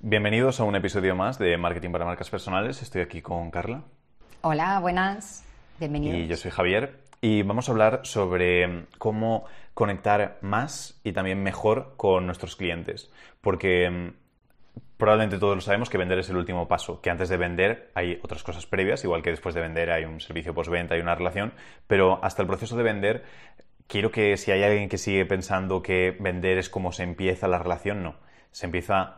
Bienvenidos a un episodio más de Marketing para Marcas Personales. Estoy aquí con Carla. Hola, buenas. Bienvenidos. Y yo soy Javier. Y vamos a hablar sobre cómo conectar más y también mejor con nuestros clientes. Porque mm, probablemente todos lo sabemos que vender es el último paso, que antes de vender hay otras cosas previas, igual que después de vender hay un servicio postventa, hay una relación, pero hasta el proceso de vender quiero que si hay alguien que sigue pensando que vender es como se empieza la relación, no. Se empieza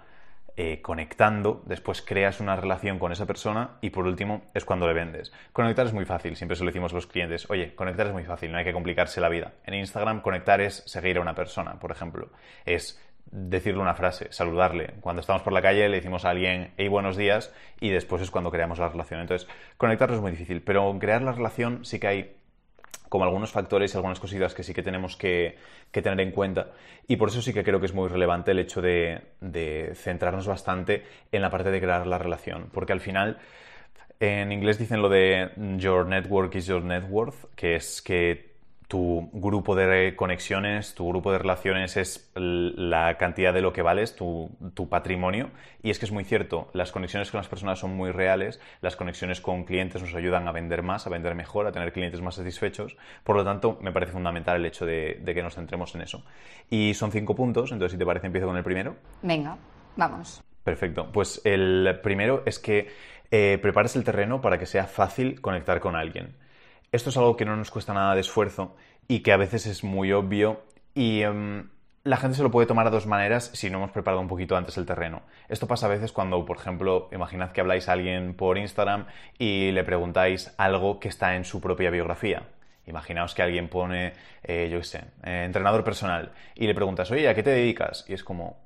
eh, conectando, después creas una relación con esa persona y por último es cuando le vendes. Conectar es muy fácil, siempre se lo decimos a los clientes, oye, conectar es muy fácil, no hay que complicarse la vida. En Instagram conectar es seguir a una persona, por ejemplo, es decirle una frase, saludarle. Cuando estamos por la calle le decimos a alguien, hey, buenos días, y después es cuando creamos la relación. Entonces, conectar es muy difícil, pero crear la relación sí que hay como algunos factores y algunas cositas que sí que tenemos que, tener en cuenta. Y por eso sí que creo que es muy relevante el hecho de, de centrarnos bastante en la parte de crear la relación. Porque al final, en inglés dicen lo de your network is your net worth, que es que tu grupo de conexiones, tu grupo de relaciones es la cantidad de lo que vales, tu, patrimonio. Y es que es muy cierto, las conexiones con las personas son muy reales, las conexiones con clientes nos ayudan a vender más, a vender mejor, a tener clientes más satisfechos. Por lo tanto, me parece fundamental el hecho de, que nos centremos en eso. Y son cinco puntos, entonces si te parece empiezo con el primero. Venga, vamos. Perfecto. Pues el primero es que eh, prepares el terreno para que sea fácil conectar con alguien. Esto es algo que no nos cuesta nada de esfuerzo y que a veces es muy obvio y em, la gente se lo puede tomar a dos maneras si no hemos preparado un poquito antes el terreno. Esto pasa a veces cuando, por ejemplo, imaginad que habláis a alguien por Instagram y le preguntáis algo que está en su propia biografía. Imaginaos que alguien pone, eh, yo qué sé, eh, entrenador personal y le preguntas, oye, ¿a qué te dedicas? Y es como,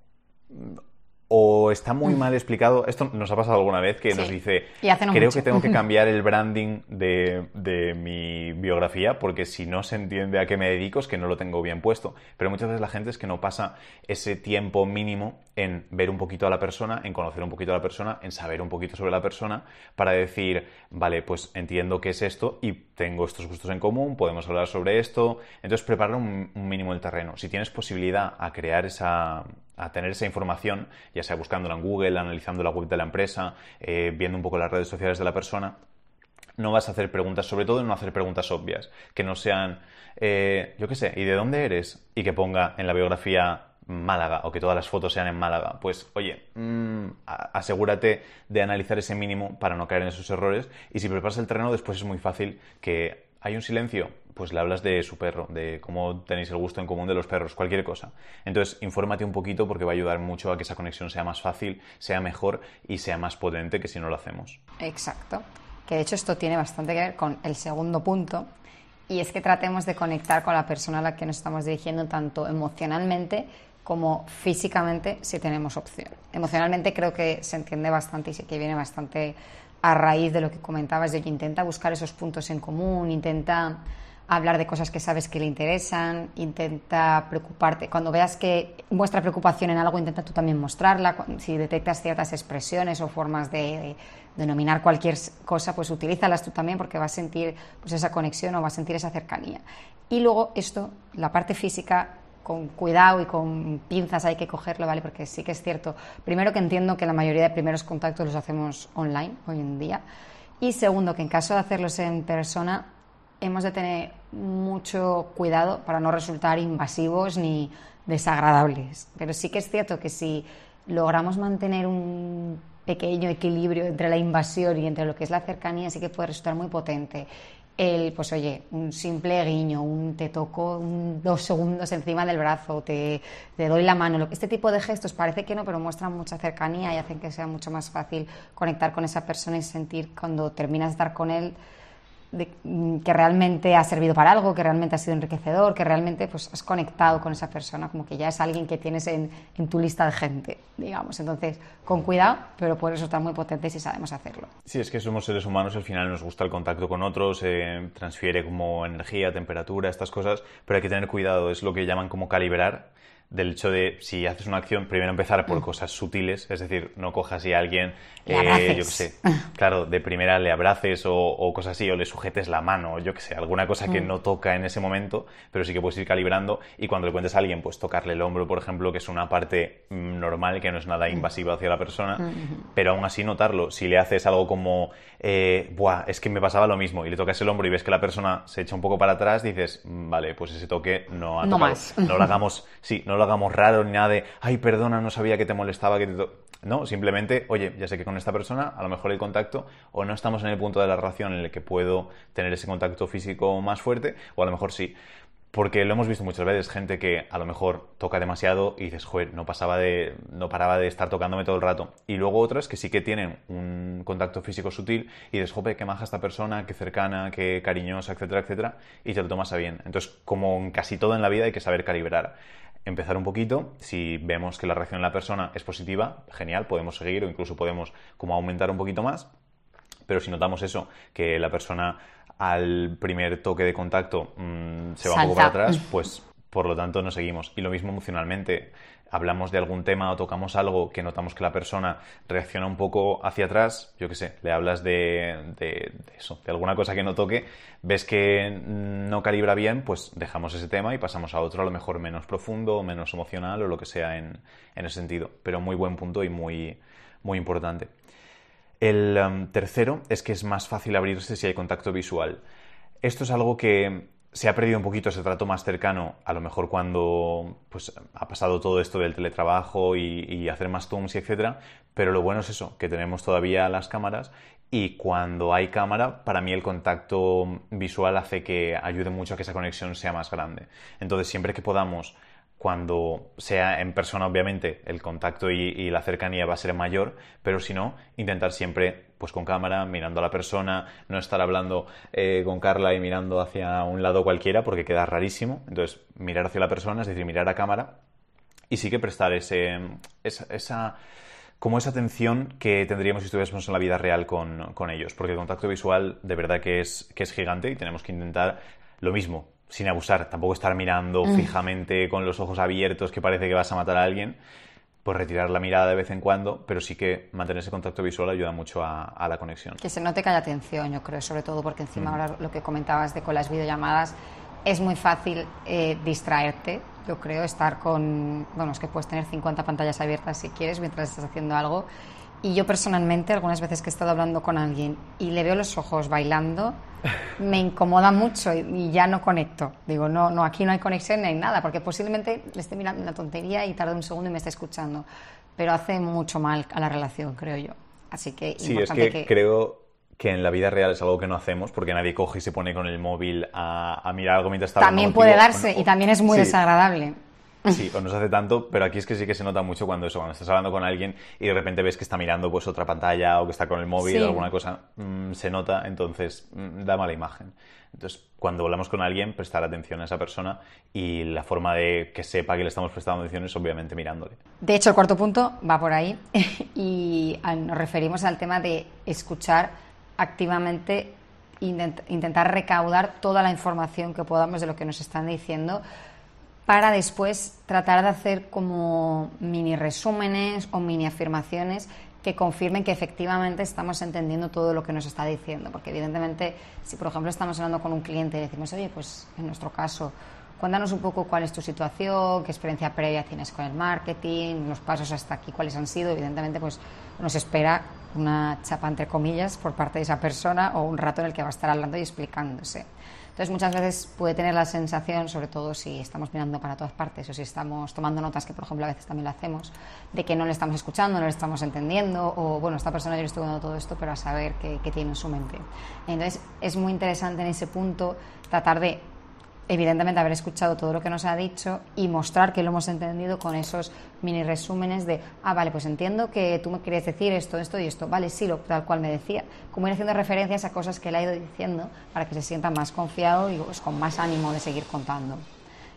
o está muy mm. mal explicado. Esto nos ha pasado alguna vez que nos dice, creo que tengo que cambiar el branding de, mi biografía porque si no se entiende a qué me dedico es que no lo tengo bien puesto. Pero muchas veces la gente es que no pasa ese tiempo mínimo en ver un poquito a la persona, en conocer un poquito a la persona, en saber un poquito sobre la persona para decir, vale, pues entiendo qué es esto y tengo estos gustos en común, podemos hablar sobre esto. Entonces preparar un mínimo el terreno. Si tienes posibilidad a crear esa a tener esa información, ya sea buscándola en Google, analizando la web de la empresa, eh, viendo un poco las redes sociales de la persona, no vas a hacer preguntas, sobre todo no hacer preguntas obvias, que no sean, eh, yo qué sé, ¿y de dónde eres? Y que ponga en la biografía Málaga o que todas las fotos sean en Málaga. Pues oye, mm, asegúrate de analizar ese mínimo para no caer en esos errores y si preparas el terreno después es muy fácil que hay un silencio, pues le hablas de su perro, de cómo tenéis el gusto en común de los perros, cualquier cosa. Entonces, infórmate un poquito porque va a ayudar mucho a que esa conexión sea más fácil, sea mejor y sea más potente que si no lo hacemos. Exacto. Que de hecho esto tiene bastante que ver con el segundo punto, y es que tratemos de conectar con la persona a la que nos estamos dirigiendo tanto emocionalmente como físicamente si tenemos opción. Emocionalmente creo que se entiende bastante y sí que viene bastante a raíz de lo que comentabas de que intenta buscar esos puntos en común, intenta hablar de cosas que sabes que le interesan, intenta preocuparte. Cuando veas que muestra preocupación en algo, intenta tú también mostrarla. Si detectas ciertas expresiones o formas de, denominar cualquier cosa, pues utilízalas tú también porque vas a sentir pues, esa conexión o vas a sentir esa cercanía. Y luego esto, la parte física, con cuidado y con pinzas hay que cogerlo, ¿vale? Porque sí que es cierto. Primero que entiendo que la mayoría de primeros contactos los hacemos online hoy en día. Y segundo, que en caso de hacerlos en persona, hemos de tener mucho cuidado para no resultar invasivos ni desagradables. Pero sí que es cierto que si logramos mantener un pequeño equilibrio entre la invasión y entre lo que es la cercanía, sí que puede resultar muy potente. El, pues oye, un simple guiño, un te toco dos segundos encima del brazo, te, te doy la mano. Este tipo de gestos parece que no, pero muestran mucha cercanía y hacen que sea mucho más fácil conectar con esa persona y sentir cuando terminas de estar con él Mm, que realmente ha servido para algo, que realmente ha sido enriquecedor, que realmente pues, has conectado con esa persona, como que ya es alguien que tienes en, tu lista de gente, digamos. Entonces, con cuidado, pero eso está muy potente si sabemos hacerlo. Sí, es que somos seres humanos, al final nos gusta el contacto con otros, eh, transfiere como energía, temperatura, estas cosas, pero hay que tener cuidado, es lo que llaman como calibrar del hecho de si haces una acción, primero empezar por mm. cosas sutiles, es decir, no cojas y a alguien, eh, yo qué sé, claro, de primera le abraces o, cosas así, o le sujetes la mano, yo qué sé, alguna cosa que mm. no toca en ese momento, pero sí que puedes ir calibrando y cuando le cuentes a alguien, pues tocarle el hombro, por ejemplo, que es una parte mm, normal, que no es nada invasiva hacia la persona, pero aún así notarlo, si le haces algo como, eh, Buah, es que me pasaba lo mismo, y le tocas el hombro y ves que la persona se echa un poco para atrás, dices, vale, pues ese toque no ha no Más. No lo hagamos, sí, no lo hagamos raro ni nada de, ay, perdona, no sabía que te molestaba, que te... No, simplemente, oye, ya sé que con esta persona a lo mejor el contacto o no estamos en el punto de la relación en el que puedo tener ese contacto físico más fuerte, o a lo mejor sí. Porque lo hemos visto muchas veces, gente que a lo mejor toca demasiado y dices, joder, no, pasaba de, no paraba de estar tocándome todo el rato. Y luego otras que sí que tienen un contacto físico sutil y dices, joder, qué maja esta persona, qué cercana, qué cariñosa, etcétera, etcétera, y te lo tomas a bien. Entonces, como en casi todo en la vida hay que saber calibrar empezar un poquito. Si vemos que la reacción de la persona es positiva, genial, podemos seguir o incluso podemos como aumentar un poquito más. Pero si notamos eso, que la persona al primer toque de contacto mm, se va un poco para atrás, pues por lo tanto no seguimos. Y lo mismo emocionalmente hablamos de algún tema o tocamos algo que notamos que la persona reacciona un poco hacia atrás, yo qué sé, le hablas de, eso, de alguna cosa que no toque, ves que no calibra bien, pues dejamos ese tema y pasamos a otro, a lo mejor menos profundo, menos emocional o lo que sea en, ese sentido. Pero muy buen punto y muy, muy importante. El um, tercero es que es más fácil abrirse si hay contacto visual. Esto es algo que se ha perdido un poquito ese trato más cercano, a lo mejor cuando pues, ha pasado todo esto del teletrabajo y, hacer más zooms y etcétera, pero lo bueno es eso, que tenemos todavía las cámaras y cuando hay cámara, para mí el contacto visual hace que ayude mucho a que esa conexión sea más grande. Entonces, siempre que podamos cuando sea en persona, obviamente, el contacto y, la cercanía va a ser mayor, pero si no, intentar siempre, pues con cámara, mirando a la persona, no estar hablando eh, con Carla y mirando hacia un lado cualquiera, porque queda rarísimo. Entonces, mirar hacia la persona, es decir, mirar a cámara, y sí que prestar ese, esa, como esa atención que tendríamos si estuviésemos en la vida real con, con ellos, porque el contacto visual de verdad que es, que es gigante y tenemos que intentar lo mismo, sin abusar, tampoco estar mirando mm. fijamente con los ojos abiertos que parece que vas a matar a alguien, pues retirar la mirada de vez en cuando, pero sí que mantener ese contacto visual ayuda mucho a, la conexión. Que se note que haya atención, yo creo, sobre todo porque encima mm. ahora lo que comentabas de con las videollamadas es muy fácil eh, distraerte, yo creo, estar con, bueno, es que puedes tener 50 pantallas abiertas si quieres mientras estás haciendo algo. Y yo personalmente, algunas veces que he estado hablando con alguien y le veo los ojos bailando, me incomoda mucho y, ya no conecto. Digo, no, no, aquí no hay conexión ni hay nada, porque posiblemente le esté mirando una tontería y tarde un segundo y me esté escuchando. Pero hace mucho mal a la relación, creo yo. Así que sí, es que, creo que en la vida real es algo que no hacemos porque nadie coge y se pone con el móvil a, mirar algo mientras está También puede darse y también es muy desagradable. Sí, o no se hace tanto, pero aquí es que sí que se nota mucho cuando eso, cuando estás hablando con alguien y de repente ves que está mirando pues otra pantalla o que está con el móvil o alguna cosa, mm, se nota, entonces mm, da mala imagen. Entonces, cuando hablamos con alguien, prestar atención a esa persona y la forma de que sepa que le estamos prestando atención es obviamente mirándole. De hecho, el cuarto punto va por ahí y nos referimos al tema de escuchar activamente, intentar recaudar toda la información que podamos de lo que nos están diciendo para después tratar de hacer como mini resúmenes o mini afirmaciones que confirmen que efectivamente estamos entendiendo todo lo que nos está diciendo. Porque evidentemente, si por ejemplo estamos hablando con un cliente y decimos, oye, pues en nuestro caso, cuéntanos un poco cuál es tu situación, qué experiencia previa tienes con el marketing, los pasos hasta aquí, cuáles han sido, evidentemente pues nos espera una chapa entre comillas por parte de esa persona o un rato en el que va a estar hablando y explicándose. Entonces muchas veces puede tener la sensación, sobre todo si estamos mirando para todas partes o si estamos tomando notas, que por ejemplo a veces también lo hacemos, de que no le estamos escuchando, no le estamos entendiendo o bueno, esta persona yo le estoy dando todo esto, pero a saber qué, qué tiene en su mente. Entonces es muy interesante en ese punto tratar de evidentemente haber escuchado todo lo que nos ha dicho y mostrar que lo hemos entendido con esos mini resúmenes de, ah, vale, pues entiendo que tú me querías decir esto, esto y esto, vale, sí, lo, tal cual me decía, como ir haciendo referencias a cosas que él ha ido diciendo para que se sienta más confiado y pues, con más ánimo de seguir contando.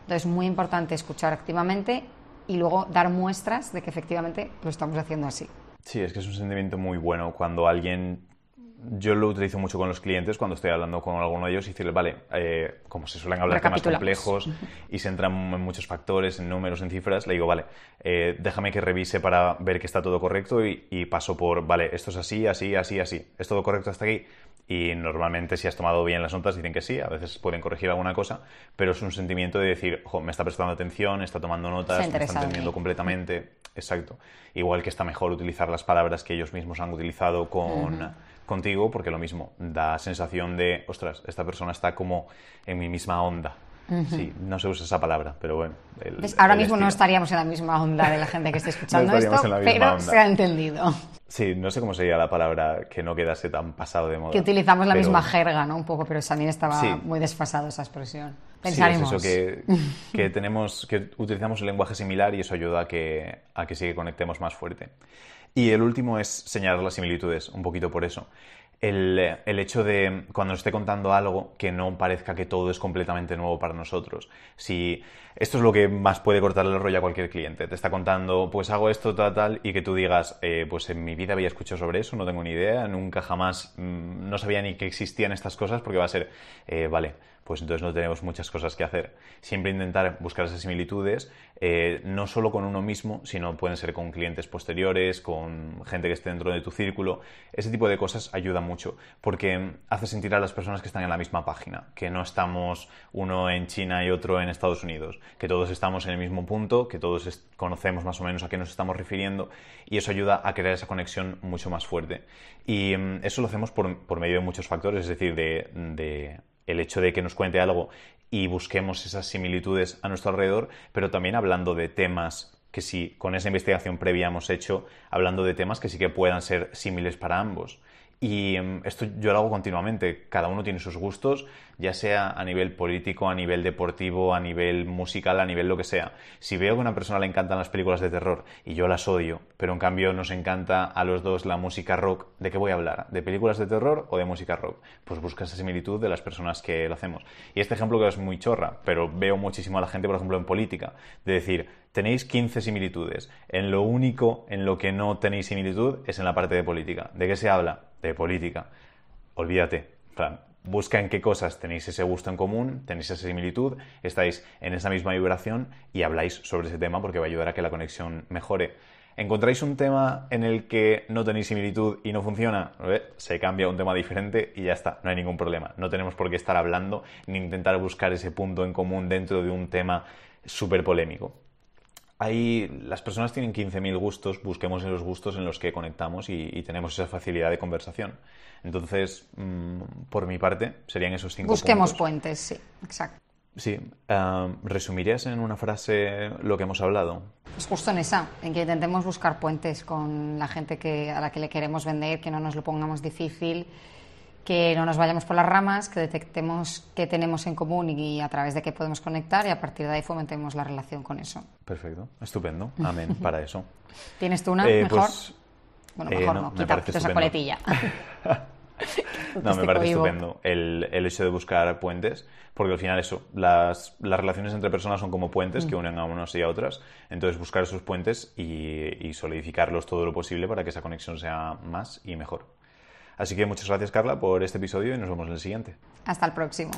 Entonces, muy importante escuchar activamente y luego dar muestras de que efectivamente lo estamos haciendo así. Sí, es que es un sentimiento muy bueno cuando alguien yo lo utilizo mucho con los clientes cuando estoy hablando con alguno de ellos y decirles, vale, eh, como se suelen hablar temas complejos y se entran en muchos factores, en números, en cifras, le digo, vale, eh, déjame que revise para ver que está todo correcto y, y, paso por, vale, esto es así, así, así, así. ¿Es todo correcto hasta aquí? Y normalmente si has tomado bien las notas dicen que sí, a veces pueden corregir alguna cosa, pero es un sentimiento de decir, ojo, me está prestando atención, está tomando notas, me está entendiendo completamente. Exacto. Igual que está mejor utilizar las palabras que ellos mismos han utilizado con, contigo, porque lo mismo, da sensación de, ostras, esta persona está como en mi misma onda. Sí, no se usa esa palabra, pero bueno. ahora mismo no estaríamos en la misma onda de la gente que esté escuchando esto, pero se ha entendido. Sí, no sé cómo sería la palabra que no quedase tan pasado de moda. Que utilizamos la misma jerga, ¿no? Un poco, pero también estaba muy desfasado esa expresión. Pensaremos. Sí, es eso, que, tenemos, que utilizamos un lenguaje similar y eso ayuda a que, a que sí que conectemos más fuerte. Y el último es señalar las similitudes, un poquito por eso el, hecho de cuando nos esté contando algo que no parezca que todo es completamente nuevo para nosotros. Si esto es lo que más puede cortarle el rollo a cualquier cliente, te está contando, pues hago esto, tal, tal, y que tú digas, eh, pues en mi vida había escuchado sobre eso, no tengo ni idea, nunca jamás, mm, no sabía ni que existían estas cosas, porque va a ser, eh, vale, pues entonces no tenemos muchas cosas que hacer. Siempre intentar buscar esas similitudes, eh, no solo con uno mismo, sino pueden ser con clientes posteriores, con gente que esté dentro de tu círculo. Ese tipo de cosas ayuda mucho, porque hace sentir a las personas que están en la misma página, que no estamos uno en China y otro en Estados Unidos, que todos estamos en el mismo punto, que todos conocemos más o menos a qué nos estamos refiriendo, y eso ayuda a crear esa conexión mucho más fuerte. Y mm, eso lo hacemos por, medio de muchos factores, es decir, de el hecho de que nos cuente algo y busquemos esas similitudes a nuestro alrededor, pero también hablando de temas que si con esa investigación previa hemos hecho, hablando de temas que sí que puedan ser similares para ambos. Y em, esto yo lo hago continuamente. Cada uno tiene sus gustos, ya sea a nivel político, a nivel deportivo, a nivel musical, a nivel lo que sea. Si veo que a una persona le encantan las películas de terror y yo las odio, pero en cambio nos encanta a los dos la música rock, ¿de qué voy a hablar? ¿De películas de terror o de música rock? Pues busca esa similitud de las personas que lo hacemos. Y este ejemplo que es muy chorra, pero veo muchísimo a la gente, por ejemplo, en política, de decir, tenéis 15 similitudes. En lo único en lo que no tenéis similitud es en la parte de política. ¿De qué se habla? De política. Olvídate. busca en qué cosas tenéis ese gusto en común, tenéis esa similitud, estáis en esa misma vibración y habláis sobre ese tema porque va a ayudar a que la conexión mejore. ¿Encontráis un tema en el que no tenéis similitud y no funciona? Se cambia un tema diferente y ya está, no hay ningún problema. No tenemos por qué estar hablando ni intentar buscar ese punto en común dentro de un tema súper polémico. Ahí las personas tienen 15.000 gustos, busquemos en los gustos en los que conectamos y, tenemos esa facilidad de conversación. Entonces, mm, por mi parte, serían esos cinco Busquemos puentes, sí, exacto. Sí. ¿Resumirías en una frase lo que hemos hablado? Pues justo en esa, en que intentemos buscar puentes con la gente que, a la que le queremos vender, que no nos lo pongamos difícil que no nos vayamos por las ramas, que detectemos qué tenemos en común y a través de qué podemos conectar y a partir de ahí fomentemos la relación con eso. Perfecto, estupendo, amén, para eso. ¿Tienes tú una eh, mejor? Pues, bueno, mejor eh, no, quita, esa coletilla. no, me parece estupendo el, el, hecho de buscar puentes, porque al final eso, las, las relaciones entre personas son como puentes que mm. unen a unos y a otras, entonces buscar esos puentes y, y solidificarlos todo lo posible para que esa conexión sea más y mejor. Así que muchas gracias Carla por este episodio y nos vemos en el siguiente. Hasta el próximo.